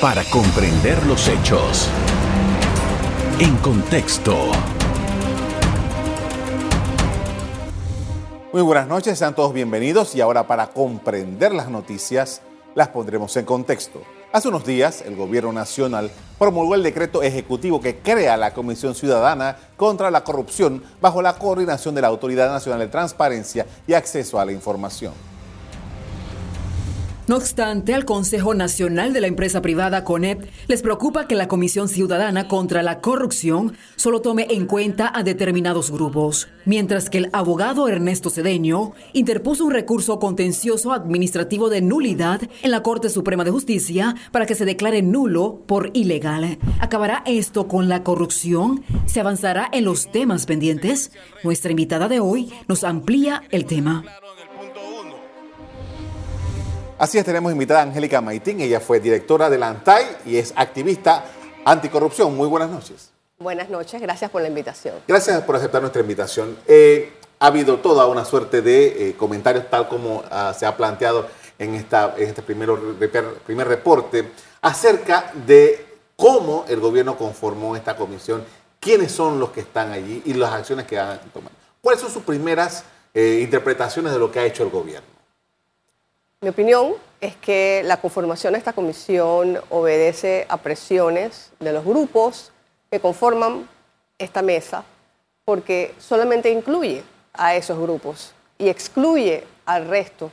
para comprender los hechos. En contexto. Muy buenas noches, sean todos bienvenidos y ahora para comprender las noticias las pondremos en contexto. Hace unos días, el Gobierno Nacional promulgó el decreto ejecutivo que crea la Comisión Ciudadana contra la Corrupción bajo la coordinación de la Autoridad Nacional de Transparencia y Acceso a la Información. No obstante, al Consejo Nacional de la Empresa Privada CONEP les preocupa que la Comisión Ciudadana contra la Corrupción solo tome en cuenta a determinados grupos, mientras que el abogado Ernesto Cedeño interpuso un recurso contencioso administrativo de nulidad en la Corte Suprema de Justicia para que se declare nulo por ilegal. ¿Acabará esto con la corrupción? ¿Se avanzará en los temas pendientes? Nuestra invitada de hoy nos amplía el tema. Así es, tenemos invitada a Angélica Maitín. Ella fue directora de la ANTAI y es activista anticorrupción. Muy buenas noches. Buenas noches, gracias por la invitación. Gracias por aceptar nuestra invitación. Eh, ha habido toda una suerte de eh, comentarios, tal como ah, se ha planteado en, esta, en este primer, primer reporte, acerca de cómo el gobierno conformó esta comisión, quiénes son los que están allí y las acciones que van a tomar. ¿Cuáles son sus primeras eh, interpretaciones de lo que ha hecho el gobierno? Mi opinión es que la conformación de esta comisión obedece a presiones de los grupos que conforman esta mesa, porque solamente incluye a esos grupos y excluye al resto.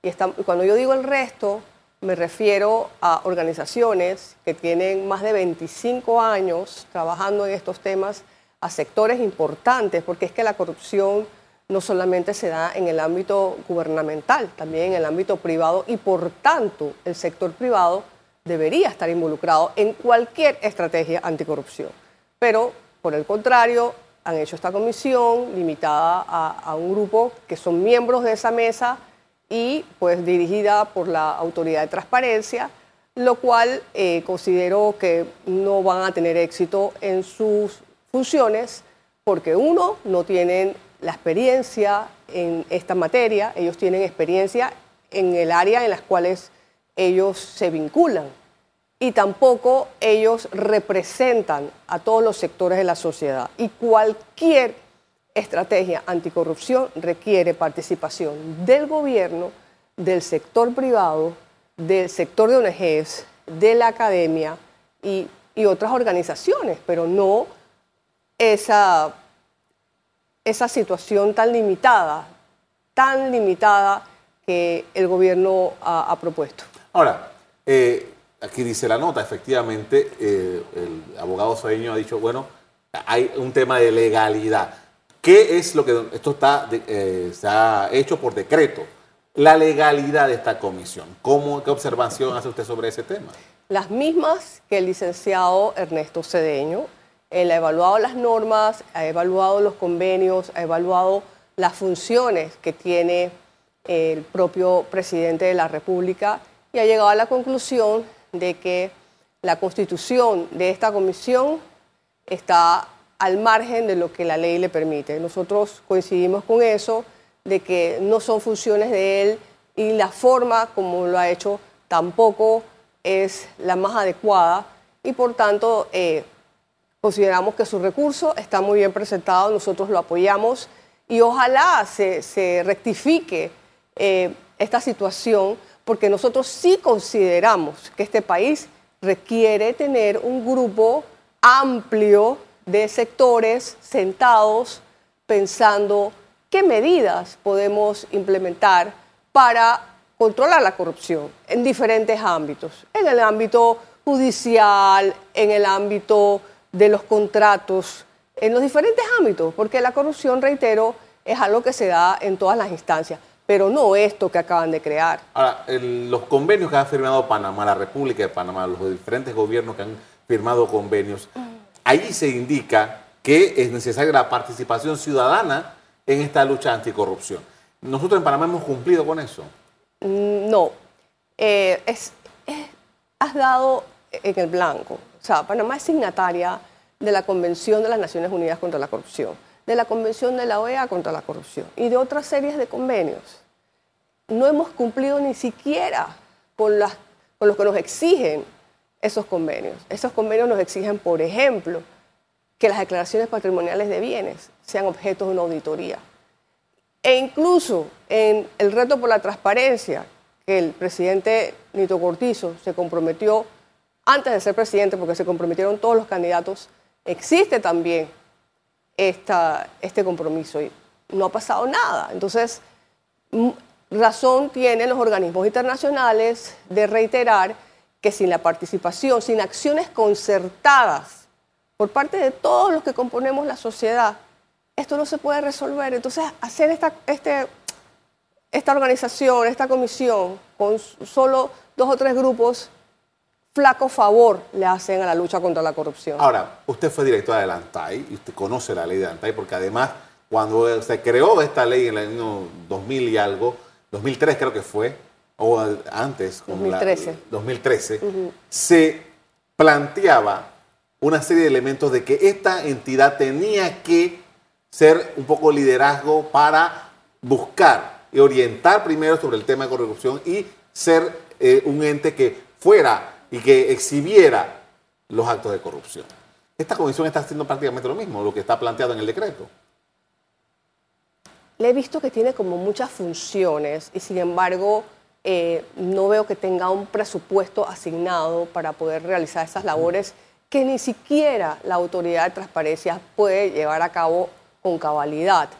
Y cuando yo digo el resto, me refiero a organizaciones que tienen más de 25 años trabajando en estos temas, a sectores importantes, porque es que la corrupción no solamente se da en el ámbito gubernamental, también en el ámbito privado y por tanto el sector privado debería estar involucrado en cualquier estrategia anticorrupción. Pero, por el contrario, han hecho esta comisión limitada a, un grupo que son miembros de esa mesa y pues dirigida por la Autoridad de Transparencia, lo cual eh, considero que no van a tener éxito en sus funciones porque uno, no tienen la experiencia en esta materia, ellos tienen experiencia en el área en las cuales ellos se vinculan y tampoco ellos representan a todos los sectores de la sociedad. Y cualquier estrategia anticorrupción requiere participación del gobierno, del sector privado, del sector de ONGs, de la academia y, y otras organizaciones, pero no esa esa situación tan limitada, tan limitada que el gobierno ha, propuesto. Ahora, eh, aquí dice la nota, efectivamente, eh, el abogado sueño ha dicho, bueno, hay un tema de legalidad. ¿Qué es lo que esto está, eh, se ha hecho por decreto? La legalidad de esta comisión. ¿Cómo, ¿Qué observación hace usted sobre ese tema? Las mismas que el licenciado Ernesto Cedeño él ha evaluado las normas, ha evaluado los convenios, ha evaluado las funciones que tiene el propio presidente de la República y ha llegado a la conclusión de que la constitución de esta comisión está al margen de lo que la ley le permite. Nosotros coincidimos con eso, de que no son funciones de él y la forma como lo ha hecho tampoco es la más adecuada y por tanto eh, Consideramos que su recurso está muy bien presentado, nosotros lo apoyamos y ojalá se, rectifique eh, esta situación porque nosotros sí consideramos que este país requiere tener un grupo amplio de sectores sentados pensando qué medidas podemos implementar para controlar la corrupción en diferentes ámbitos, en el ámbito judicial, en el ámbito de los contratos en los diferentes ámbitos, porque la corrupción, reitero, es algo que se da en todas las instancias, pero no esto que acaban de crear. Ahora, los convenios que ha firmado Panamá, la República de Panamá, los diferentes gobiernos que han firmado convenios, ahí se indica que es necesaria la participación ciudadana en esta lucha anticorrupción. ¿Nosotros en Panamá hemos cumplido con eso? Mm, no. Eh, has dado en el blanco. Sea, Panamá es signataria de la Convención de las Naciones Unidas contra la Corrupción, de la Convención de la OEA contra la Corrupción y de otras series de convenios. No hemos cumplido ni siquiera con, las, con lo que nos exigen esos convenios. Esos convenios nos exigen, por ejemplo, que las declaraciones patrimoniales de bienes sean objeto de una auditoría. E incluso en el reto por la transparencia, que el presidente Nito Cortizo se comprometió antes de ser presidente, porque se comprometieron todos los candidatos, existe también este compromiso y no ha pasado nada. Entonces, razón tienen los organismos internacionales de reiterar que sin la participación, sin acciones concertadas por parte de todos los que componemos la sociedad, esto no se puede resolver. Entonces, hacer esta, este, esta organización, esta comisión, con solo dos o tres grupos, flaco favor le hacen a la lucha contra la corrupción. Ahora, usted fue directora de ANTAI y usted conoce la ley de ANTAI porque además cuando se creó esta ley en el año 2000 y algo, 2003 creo que fue, o antes, 2013, 2013 se planteaba una serie de elementos de que esta entidad tenía que ser un poco liderazgo para buscar y orientar primero sobre el tema de corrupción y ser eh, un ente que fuera y que exhibiera los actos de corrupción. Esta comisión está haciendo prácticamente lo mismo, lo que está planteado en el decreto. Le he visto que tiene como muchas funciones y sin embargo eh, no veo que tenga un presupuesto asignado para poder realizar esas labores que ni siquiera la autoridad de transparencia puede llevar a cabo con cabalidad.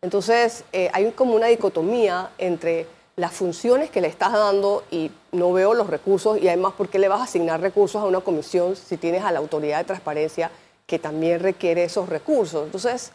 Entonces, eh, hay como una dicotomía entre las funciones que le estás dando y no veo los recursos y además, ¿por qué le vas a asignar recursos a una comisión si tienes a la autoridad de transparencia que también requiere esos recursos? Entonces,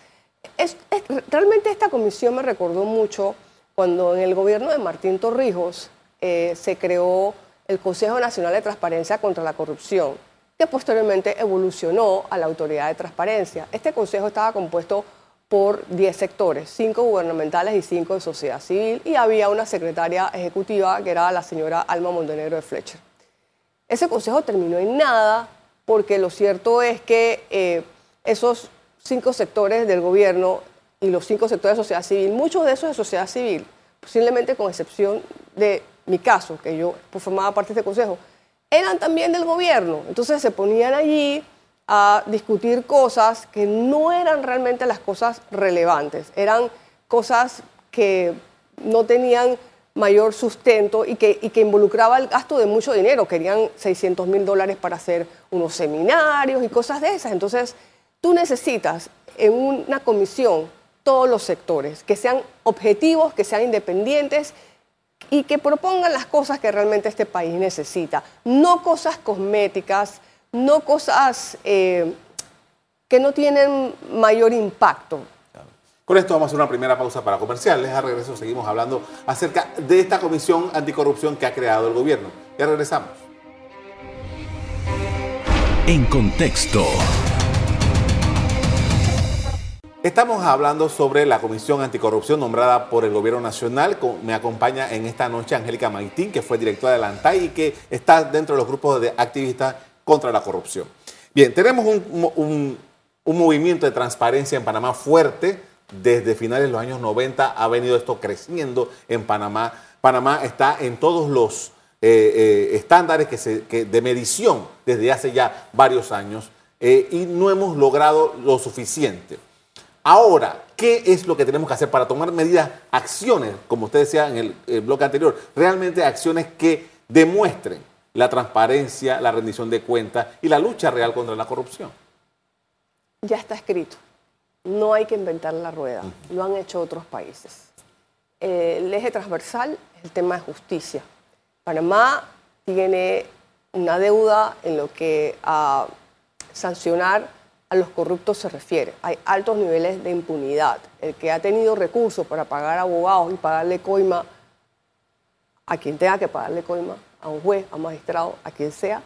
realmente esta comisión me recordó mucho cuando en el gobierno de Martín Torrijos eh, se creó el Consejo Nacional de Transparencia contra la Corrupción, que posteriormente evolucionó a la Autoridad de Transparencia. Este consejo estaba compuesto por 10 sectores, 5 gubernamentales y 5 de sociedad civil, y había una secretaria ejecutiva que era la señora Alma Montenegro de Fletcher. Ese consejo terminó en nada porque lo cierto es que eh, esos cinco sectores del gobierno y los cinco sectores de sociedad civil, muchos de esos de sociedad civil, posiblemente con excepción de mi caso, que yo formaba parte de este consejo, eran también del gobierno. Entonces se ponían allí a discutir cosas que no eran realmente las cosas relevantes, eran cosas que no tenían mayor sustento y que, y que involucraba el gasto de mucho dinero. Querían 600 mil dólares para hacer unos seminarios y cosas de esas. Entonces, tú necesitas en una comisión todos los sectores, que sean objetivos, que sean independientes y que propongan las cosas que realmente este país necesita, no cosas cosméticas, no cosas eh, que no tienen mayor impacto. Con esto vamos a hacer una primera pausa para comerciales. A regreso seguimos hablando acerca de esta comisión anticorrupción que ha creado el gobierno. Ya regresamos. En contexto. Estamos hablando sobre la Comisión Anticorrupción nombrada por el Gobierno Nacional. Me acompaña en esta noche Angélica Maitín, que fue directora de la ANTAI y que está dentro de los grupos de activistas contra la corrupción. Bien, tenemos un, movimiento de transparencia en Panamá fuerte. Desde finales de los años 90 ha venido esto creciendo en Panamá. Panamá está en todos los eh, eh, estándares que de medición desde hace ya varios años eh, y no hemos logrado lo suficiente. Ahora, ¿qué es lo que tenemos que hacer para tomar medidas, acciones, como usted decía en el, el bloque anterior, realmente acciones que demuestren la transparencia, la rendición de cuentas y la lucha real contra la corrupción. Ya está escrito. No hay que inventar la rueda. Lo han hecho otros países. Eh, el eje transversal es el tema de justicia. Panamá tiene una deuda en lo que a sancionar a los corruptos se refiere. Hay altos niveles de impunidad. El que ha tenido recursos para pagar abogados y pagarle coima a quien tenga que pagarle coima, a un juez, a un magistrado, a quien sea,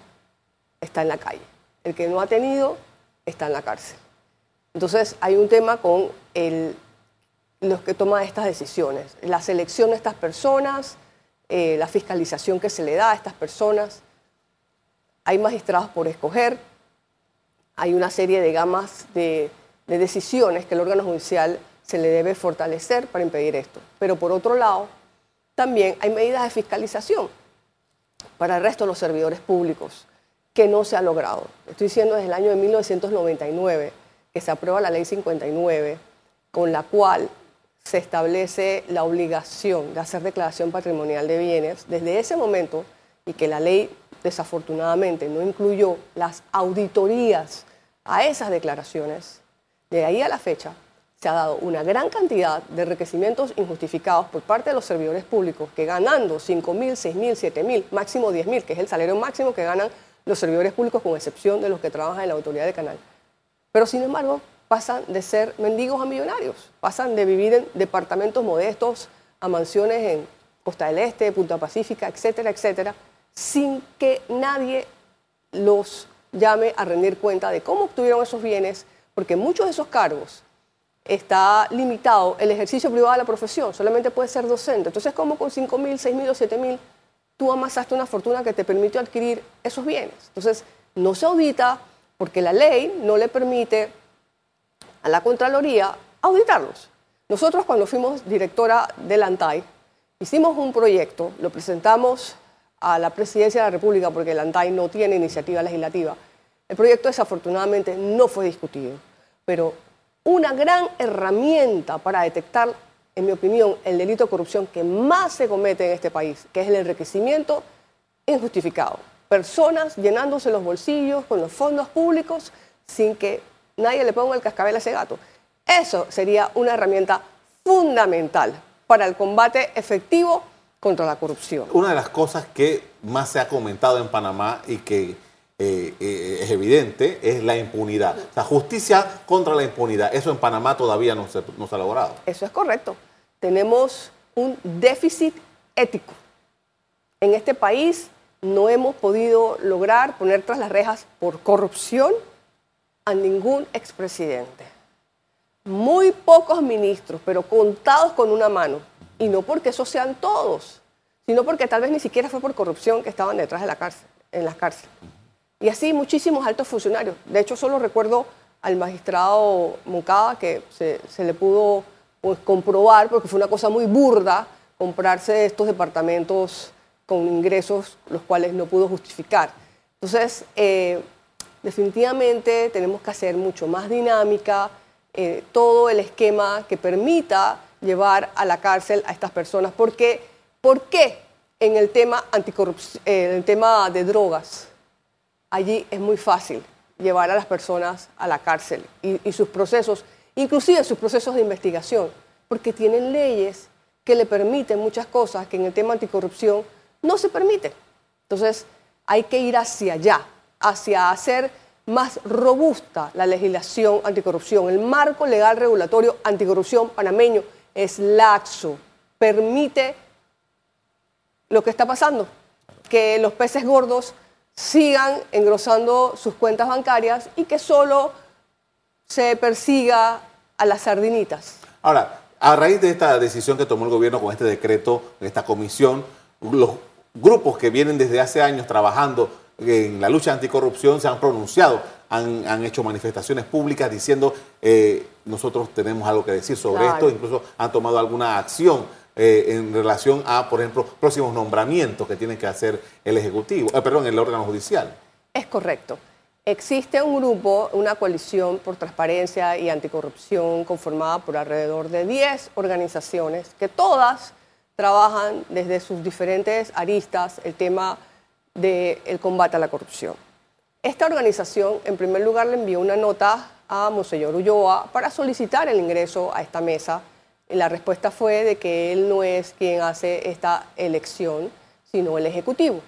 está en la calle. El que no ha tenido está en la cárcel. Entonces hay un tema con los que toman estas decisiones, la selección de estas personas, eh, la fiscalización que se le da a estas personas. Hay magistrados por escoger, hay una serie de gamas de, de decisiones que el órgano judicial se le debe fortalecer para impedir esto. Pero por otro lado, también hay medidas de fiscalización para el resto de los servidores públicos que no se ha logrado. Estoy diciendo desde el año de 1999 que se aprueba la ley 59, con la cual se establece la obligación de hacer declaración patrimonial de bienes. Desde ese momento, y que la ley desafortunadamente no incluyó las auditorías a esas declaraciones, de ahí a la fecha se ha dado una gran cantidad de enriquecimientos injustificados por parte de los servidores públicos que ganando 5 mil, 6 mil, 7 mil, máximo 10 mil, que es el salario máximo que ganan los servidores públicos con excepción de los que trabajan en la autoridad de canal. Pero sin embargo, pasan de ser mendigos a millonarios, pasan de vivir en departamentos modestos a mansiones en Costa del Este, Punta Pacífica, etcétera, etcétera, sin que nadie los llame a rendir cuenta de cómo obtuvieron esos bienes, porque muchos de esos cargos está limitado el ejercicio privado de la profesión, solamente puede ser docente. Entonces, ¿cómo con 5 mil, 6 mil o 7 mil tú amasaste una fortuna que te permitió adquirir esos bienes? Entonces, no se audita porque la ley no le permite a la Contraloría auditarlos. Nosotros cuando fuimos directora del ANTAI, hicimos un proyecto, lo presentamos a la Presidencia de la República porque el ANTAI no tiene iniciativa legislativa. El proyecto desafortunadamente no fue discutido, pero una gran herramienta para detectar, en mi opinión, el delito de corrupción que más se comete en este país, que es el enriquecimiento injustificado. Personas llenándose los bolsillos con los fondos públicos sin que nadie le ponga el cascabel a ese gato. Eso sería una herramienta fundamental para el combate efectivo contra la corrupción. Una de las cosas que más se ha comentado en Panamá y que eh, eh, es evidente es la impunidad. La justicia contra la impunidad. Eso en Panamá todavía no se, ha logrado. Eso es correcto. Tenemos un déficit ético. En este país no hemos podido lograr poner tras las rejas por corrupción a ningún expresidente. Muy pocos ministros, pero contados con una mano. Y no porque esos sean todos, sino porque tal vez ni siquiera fue por corrupción que estaban detrás de la cárcel, en las cárceles. Y así muchísimos altos funcionarios. De hecho, solo recuerdo al magistrado Moncada que se, le pudo pues, comprobar, porque fue una cosa muy burda, comprarse estos departamentos con ingresos los cuales no pudo justificar. Entonces, eh, definitivamente tenemos que hacer mucho más dinámica eh, todo el esquema que permita llevar a la cárcel a estas personas. Porque, ¿Por qué en el tema, anticorrupción, en el tema de drogas? Allí es muy fácil llevar a las personas a la cárcel y, sus procesos, inclusive sus procesos de investigación, porque tienen leyes que le permiten muchas cosas que en el tema anticorrupción no se permiten. Entonces, hay que ir hacia allá, hacia hacer más robusta la legislación anticorrupción. El marco legal regulatorio anticorrupción panameño es laxo, permite lo que está pasando, que los peces gordos sigan engrosando sus cuentas bancarias y que solo se persiga a las sardinitas. Ahora, a raíz de esta decisión que tomó el gobierno con este decreto, esta comisión, los grupos que vienen desde hace años trabajando en la lucha anticorrupción se han pronunciado, han, hecho manifestaciones públicas diciendo eh, nosotros tenemos algo que decir sobre esto, incluso han tomado alguna acción eh, en relación a, por ejemplo, próximos nombramientos que tiene que hacer el Ejecutivo, eh, perdón, el órgano judicial. Es correcto. Existe un grupo, una coalición por transparencia y anticorrupción conformada por alrededor de 10 organizaciones que todas trabajan desde sus diferentes aristas el tema del combate a la corrupción. Esta organización, en primer lugar, le envió una nota a Monseñor Ulloa para solicitar el ingreso a esta mesa. La respuesta fue de que él no es quien hace esta elección, sino el Ejecutivo.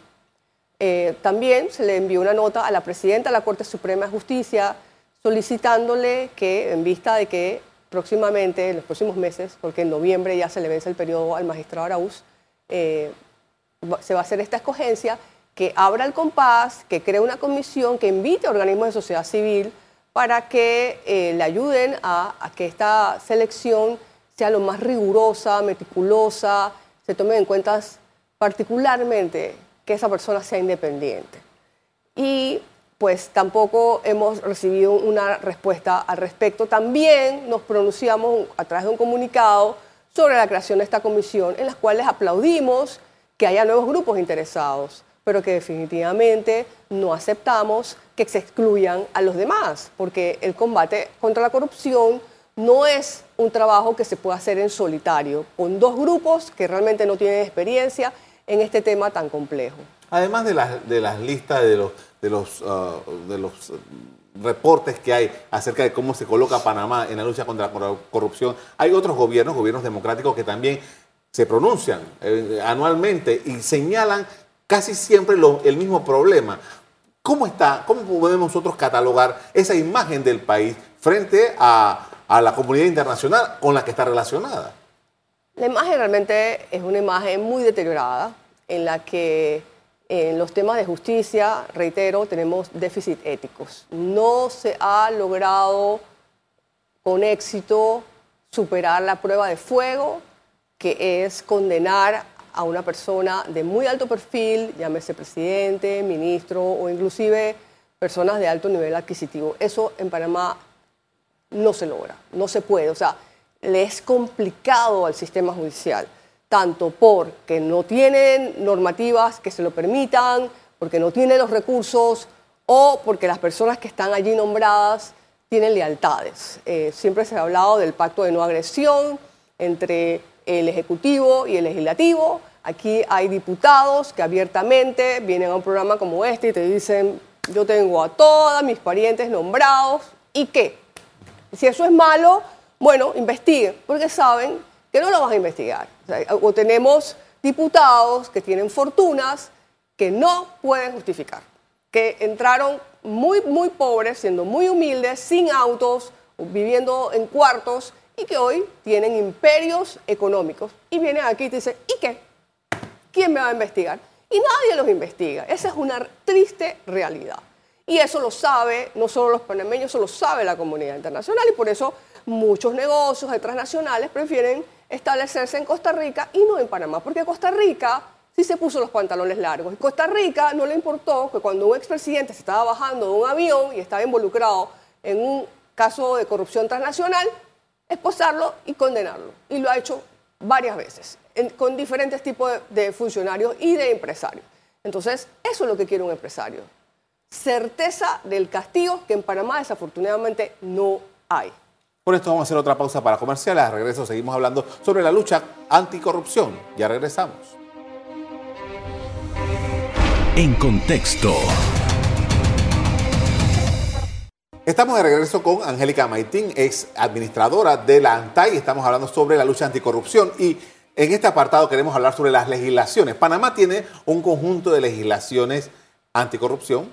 Eh, también se le envió una nota a la presidenta de la Corte Suprema de Justicia solicitándole que, en vista de que próximamente, en los próximos meses, porque en noviembre ya se le vence el periodo al magistrado Araúz, eh, se va a hacer esta escogencia, que abra el compás, que cree una comisión, que invite a organismos de sociedad civil para que eh, le ayuden a, que esta selección sea lo más rigurosa, meticulosa, se tome en cuenta particularmente que esa persona sea independiente. Y pues tampoco hemos recibido una respuesta al respecto. También nos pronunciamos a través de un comunicado sobre la creación de esta comisión, en las cuales aplaudimos que haya nuevos grupos interesados pero que definitivamente no aceptamos que se excluyan a los demás, porque el combate contra la corrupción no es un trabajo que se pueda hacer en solitario, con dos grupos que realmente no tienen experiencia en este tema tan complejo. Además de las, de las listas de los, de los, ah, de los reportes que hay acerca de cómo se coloca Panamá en la lucha contra la corrupción, hay otros gobiernos, gobiernos democráticos, que también se pronuncian eh, anualmente y señalan casi siempre el mismo problema. ¿Cómo está, cómo podemos nosotros catalogar esa imagen del país frente a, a la comunidad internacional con la que está relacionada? La imagen realmente es una imagen muy deteriorada en la que en los temas de justicia, reitero, tenemos déficit éticos. No se ha logrado con éxito superar la prueba de fuego, que es condenar a una persona de muy alto perfil, llámese presidente, ministro o inclusive personas de alto nivel adquisitivo. Eso en Panamá no se logra, no se puede. O sea, le es complicado al sistema judicial tanto porque no tienen normativas que se lo permitan, porque no tienen los recursos o porque las personas que están allí nombradas tienen lealtades. Eh, siempre se ha hablado del pacto de no agresión entre el Ejecutivo y el Legislativo. Aquí hay diputados que abiertamente vienen a un programa como este y te dicen, yo tengo a todos mis parientes nombrados, ¿y qué? Si eso es malo, bueno, investiguen, porque saben que no lo vas a investigar. O, tenemos diputados que tienen fortunas que no pueden justificar, que entraron muy, muy pobres, siendo muy humildes, sin autos, viviendo en cuartos y que hoy tienen imperios económicos. Y vienen aquí y te dicen, ¿y qué? ¿Quién me va a investigar? Y nadie los investiga. Esa es una triste realidad. Y eso lo sabe no solo los panameños, eso lo sabe la comunidad internacional y por eso muchos negocios de transnacionales prefieren establecerse en Costa Rica y no en Panamá, porque Costa Rica sí se puso los pantalones largos. Y Costa Rica no le importó que cuando un expresidente se estaba bajando de un avión y estaba involucrado en un caso de corrupción transnacional, esposarlo y condenarlo. Y lo ha hecho varias veces, con diferentes tipos de funcionarios y de empresarios. Entonces, eso es lo que quiere un empresario. Certeza del castigo que en Panamá desafortunadamente no hay. Por esto vamos a hacer otra pausa para comerciales. A regreso seguimos hablando sobre la lucha anticorrupción. Ya regresamos. En contexto. Estamos de regreso con Angélica Maitín, ex administradora de la ANTAI. Estamos hablando sobre la lucha anticorrupción y en este apartado queremos hablar sobre las legislaciones. Panamá tiene un conjunto de legislaciones anticorrupción,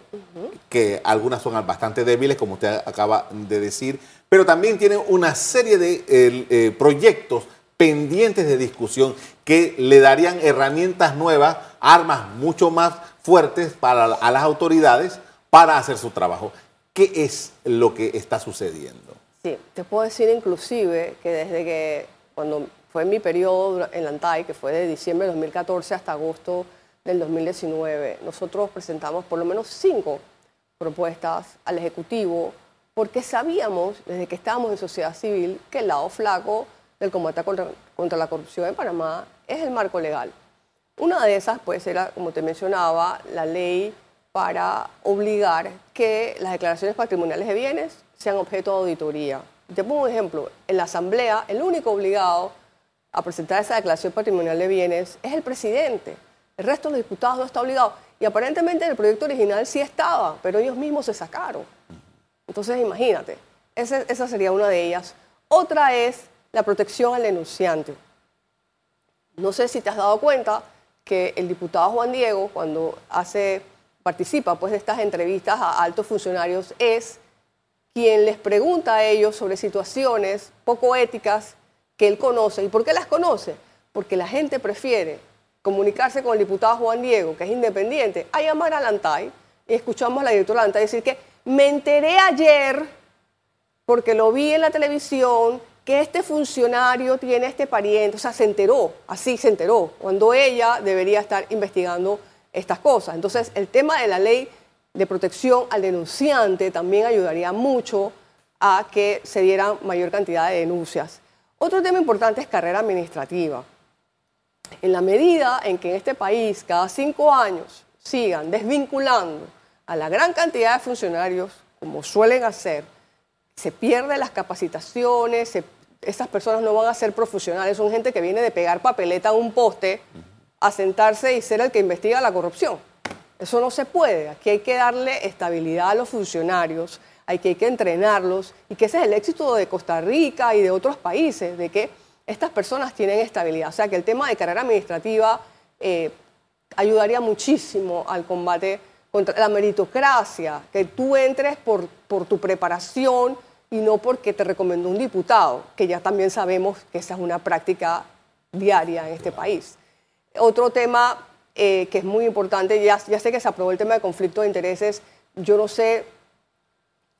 que algunas son bastante débiles, como usted acaba de decir, pero también tiene una serie de eh, proyectos pendientes de discusión que le darían herramientas nuevas, armas mucho más fuertes para a las autoridades para hacer su trabajo. ¿Qué es lo que está sucediendo? Sí, te puedo decir inclusive que desde que cuando fue mi periodo en la ANTAI, que fue de diciembre de 2014 hasta agosto del 2019, nosotros presentamos por lo menos cinco propuestas al Ejecutivo porque sabíamos desde que estábamos en sociedad civil que el lado flaco del combate contra, la corrupción en Panamá es el marco legal. Una de esas, pues, era, como te mencionaba, la ley para obligar que las declaraciones patrimoniales de bienes sean objeto de auditoría. Te pongo un ejemplo. En la Asamblea, el único obligado a presentar esa declaración patrimonial de bienes es el presidente. El resto de los diputados no está obligado. Y aparentemente en el proyecto original sí estaba, pero ellos mismos se sacaron. Entonces, imagínate, esa, sería una de ellas. Otra es la protección al denunciante. No sé si te has dado cuenta que el diputado Juan Diego, cuando hace, participa pues, de estas entrevistas a altos funcionarios, es quien les pregunta a ellos sobre situaciones poco éticas que él conoce. ¿Y por qué las conoce? Porque la gente prefiere comunicarse con el diputado Juan Diego, que es independiente, a llamar a Lantay y escuchamos a la directora Lantay decir que me enteré ayer, porque lo vi en la televisión, que este funcionario tiene este pariente, o sea, se enteró, así se enteró, cuando ella debería estar investigando estas cosas. Entonces, el tema de la ley de protección al denunciante también ayudaría mucho a que se dieran mayor cantidad de denuncias. Otro tema importante es carrera administrativa. En la medida en que en este país cada cinco años sigan desvinculando a la gran cantidad de funcionarios, como suelen hacer, se pierden las capacitaciones, se estas personas no van a ser profesionales, son gente que viene de pegar papeleta a un poste, a sentarse y ser el que investiga la corrupción. Eso no se puede. Aquí hay que darle estabilidad a los funcionarios, hay que, hay que entrenarlos y que ese es el éxito de Costa Rica y de otros países, de que estas personas tienen estabilidad. O sea que el tema de carrera administrativa eh, ayudaría muchísimo al combate contra la meritocracia, que tú entres por, por tu preparación, y no porque te recomendó un diputado, que ya también sabemos que esa es una práctica diaria en este país. Otro tema eh, que es muy importante, ya, sé que se aprobó el tema de conflicto de intereses, yo no sé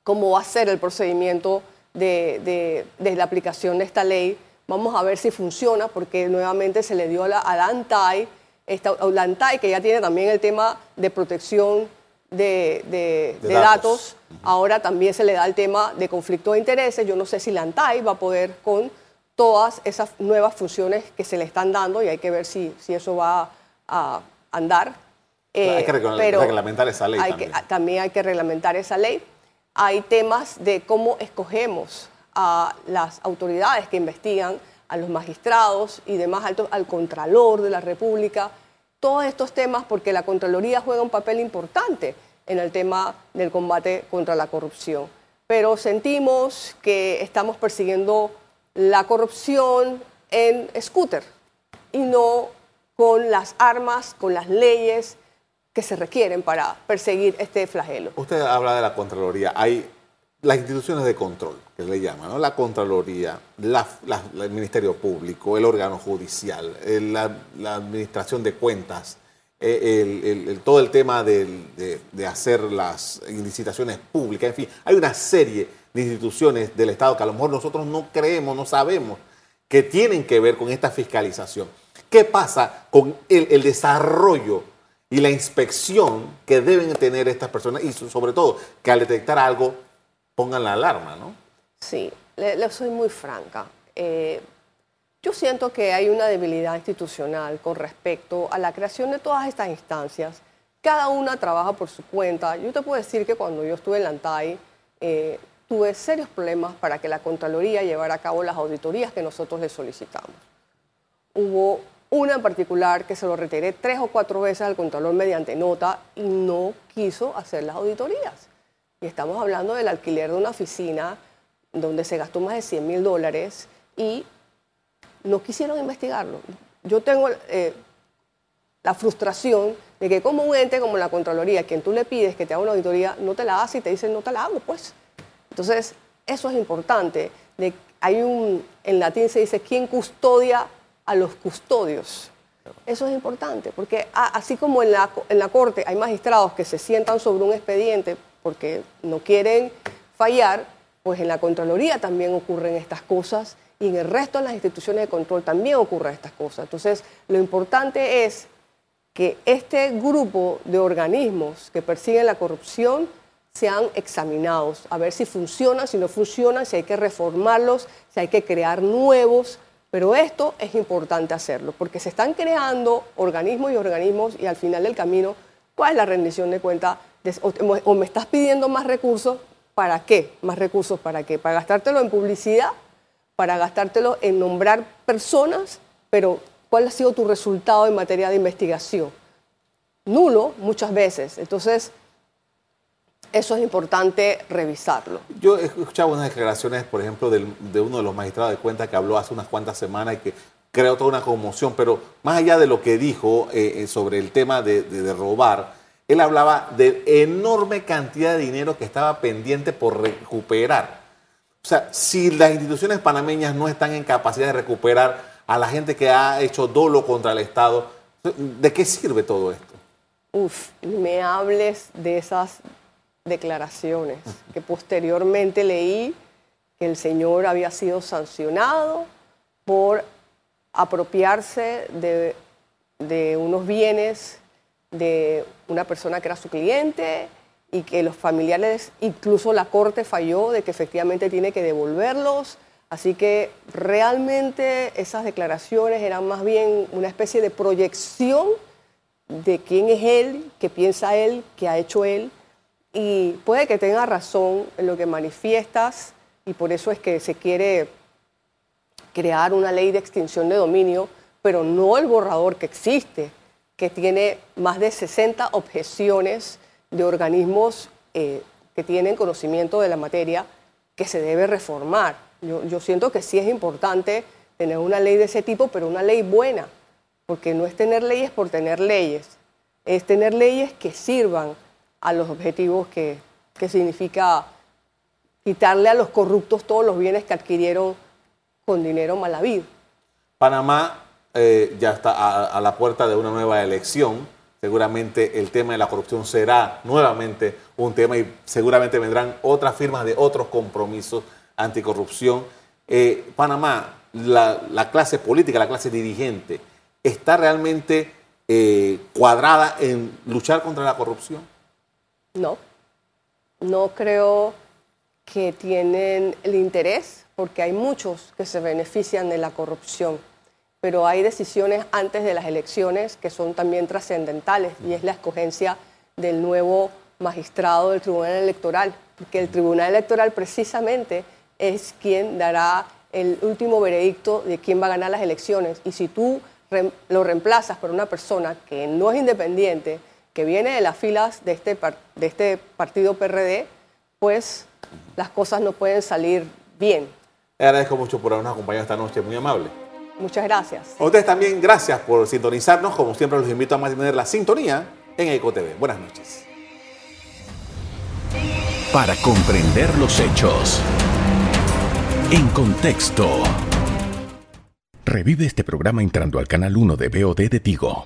cómo va a ser el procedimiento de, la aplicación de esta ley. Vamos a ver si funciona, porque nuevamente se le dio a la, a ANTAI, esta, la ANTAI, que ya tiene también el tema de protección de, datos. Ahora también se le da el tema de conflicto de intereses. Yo no sé si la ANTAI va a poder con todas esas nuevas funciones que se le están dando y hay que ver si, si eso va a andar. hay que eh, reglamentar esa ley. también. también hay que reglamentar esa ley. Hay temas de cómo escogemos a las autoridades que investigan, a los magistrados y demás altos, al Contralor de la República todos estos temas porque la Contraloría juega un papel importante en el tema del combate contra la corrupción. Pero sentimos que estamos persiguiendo la corrupción en scooter y no con las armas, con las leyes que se requieren para perseguir este flagelo. Usted habla de la Contraloría. Hay las instituciones de control, que le llaman, ¿no? la Contraloría, el Ministerio Público, el órgano judicial, la, Administración de Cuentas, eh, todo el tema de, hacer las licitaciones públicas, en fin, hay una serie de instituciones del Estado que a lo mejor nosotros no creemos, no sabemos, que tienen que ver con esta fiscalización. ¿Qué pasa con el desarrollo y la inspección que deben tener estas personas y sobre todo que al detectar algo pongan la alarma, ¿no? Sí, le, soy muy franca. Eh, yo siento que hay una debilidad institucional con respecto a la creación de todas estas instancias. Cada una trabaja por su cuenta. Yo te puedo decir que cuando yo estuve en la ANTAI, eh, tuve serios problemas para que la Contraloría llevara a cabo las auditorías que nosotros le solicitamos. Hubo una en particular que se lo retiré tres o cuatro veces al Contralor mediante nota y no quiso hacer las auditorías. Y estamos hablando del alquiler de una oficina donde se gastó más de 100 mil dólares y no quisieron investigarlo. Yo tengo eh, la frustración de que como un ente como la Contraloría, quien tú le pides que te haga una auditoría, no te la hace y te dicen no te la hago, pues. Entonces, eso es importante. Hay un, en latín se dice, ¿quién custodia a los custodios? Eso es importante, porque así como en la, en la Corte hay magistrados que se sientan sobre un expediente porque no quieren fallar, pues en la Contraloría también ocurren estas cosas y en el resto de las instituciones de control también ocurren estas cosas. Entonces, lo importante es que este grupo de organismos que persiguen la corrupción sean examinados, a ver si funcionan, si no funcionan, si hay que reformarlos, si hay que crear nuevos. Pero esto es importante hacerlo, porque se están creando organismos y organismos y al final del camino, ¿cuál es la rendición de cuenta o, me estás pidiendo más recursos, ¿para qué? ¿Más recursos para qué? ¿Para gastártelo en publicidad? ¿Para gastártelo en nombrar personas? Pero, ¿cuál ha sido tu resultado en materia de investigación? Nulo muchas veces. Entonces, eso es importante revisarlo. Yo he escuchado unas declaraciones, por ejemplo, de uno de los magistrados de cuenta que habló hace unas cuantas semanas y que creó toda una conmoción, pero más allá de lo que dijo eh, eh, sobre el tema de robar, él hablaba de enorme cantidad de dinero que estaba pendiente por recuperar. O sea, si las instituciones panameñas no están en capacidad de recuperar a la gente que ha hecho dolo contra el Estado, ¿de qué sirve todo esto? Uf, me hables de esas declaraciones que posteriormente leí que el señor había sido sancionado por apropiarse de, de unos bienes de una persona que era su cliente y que los familiares, incluso la corte falló de que efectivamente tiene que devolverlos. Así que realmente esas declaraciones eran más bien una especie de proyección de quién es él, qué piensa él, qué ha hecho él. Y puede que tenga razón en lo que manifiestas y por eso es que se quiere crear una ley de extinción de dominio, pero no el borrador que existe, que tiene más de 60 objeciones de organismos eh, que tienen conocimiento de la materia que se debe reformar. Yo, yo siento que sí es importante tener una ley de ese tipo, pero una ley buena, porque no es tener leyes por tener leyes, es tener leyes que sirvan a los objetivos que, que significa quitarle a los corruptos todos los bienes que adquirieron con dinero mal habido. Panamá eh, ya está a, la puerta de una nueva elección. Seguramente el tema de la corrupción será nuevamente un tema y seguramente vendrán otras firmas de otros compromisos anticorrupción. Eh, Panamá, la, la, clase política, la clase dirigente, ¿está realmente eh, cuadrada en luchar contra la corrupción? No, no creo que tienen el interés porque hay muchos que se benefician de la corrupción, pero hay decisiones antes de las elecciones que son también trascendentales y es la escogencia del nuevo magistrado del Tribunal Electoral, porque el Tribunal Electoral precisamente es quien dará el último veredicto de quién va a ganar las elecciones. Y si tú lo reemplazas por una persona que no es independiente, que viene de las filas de este, de este partido PRD, pues las cosas no pueden salir bien. Le agradezco mucho por habernos acompañado esta noche, muy amable. Muchas gracias. A ustedes también gracias por sintonizarnos. Como siempre, los invito a mantener la sintonía en EcoTV. Buenas noches. Para comprender los hechos. En contexto. Revive este programa entrando al canal 1 de BOD de Tigo.